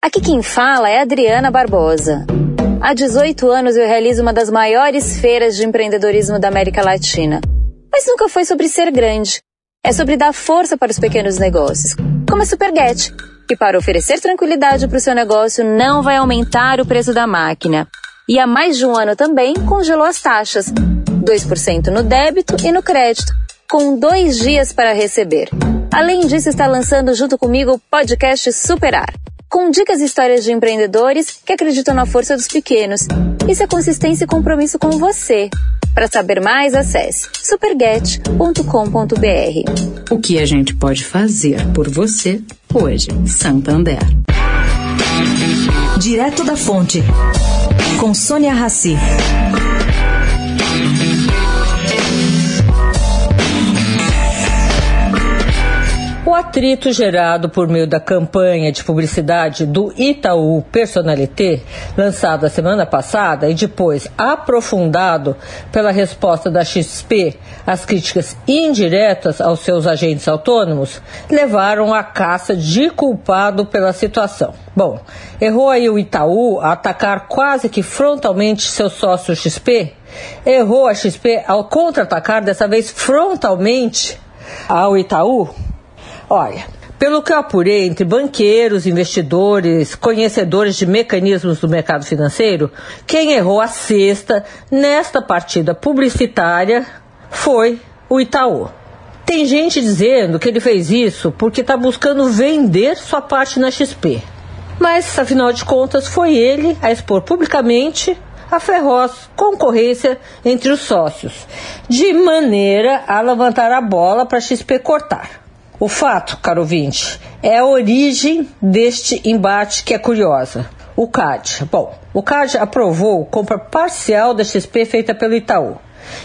Aqui quem fala é Adriana Barbosa. Há 18 anos eu realizo uma das maiores feiras de empreendedorismo da América Latina. Mas nunca foi sobre ser grande. É sobre dar força para os pequenos negócios, como a Superget, que para oferecer tranquilidade para o seu negócio não vai aumentar o preço da máquina. E há mais de um ano também congelou as taxas, 2% no débito e no crédito, com dois dias para receber. Além disso, está lançando junto comigo o podcast Superar com dicas e histórias de empreendedores que acreditam na força dos pequenos. Isso é consistência e compromisso com você. Para saber mais, acesse superget.com.br. O que a gente pode fazer por você hoje, Santander. Direto da Fonte, com Sônia Rassi. Atrito gerado por meio da campanha de publicidade do Itaú Personalité, lançada semana passada e depois aprofundado pela resposta da XP às críticas indiretas aos seus agentes autônomos, levaram à caça de culpado pela situação. Bom, errou aí o Itaú a atacar quase que frontalmente seu sócio XP? Errou a XP ao contra-atacar, dessa vez frontalmente, ao Itaú? Olha, pelo que eu apurei entre banqueiros, investidores, conhecedores de mecanismos do mercado financeiro, quem errou a cesta nesta partida publicitária foi o Itaú. Tem gente dizendo que ele fez isso porque está buscando vender sua parte na XP. Mas, afinal de contas, foi ele a expor publicamente a feroz concorrência entre os sócios, de maneira a levantar a bola para a XP cortar. O fato, caro ouvinte, é a origem deste embate que é curiosa. O CAD. Bom, o CAD aprovou compra parcial da XP feita pelo Itaú.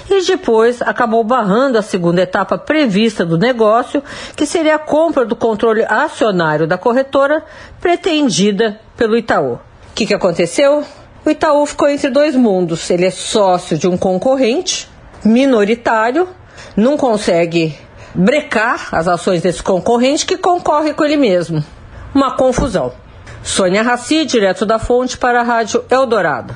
E depois acabou barrando a segunda etapa prevista do negócio, que seria a compra do controle acionário da corretora pretendida pelo Itaú. O que, que aconteceu? O Itaú ficou entre dois mundos. Ele é sócio de um concorrente minoritário, não consegue brecar as ações desse concorrente que concorre com ele mesmo. Uma confusão. Sônia Raci, direto da fonte para a Rádio Eldorado.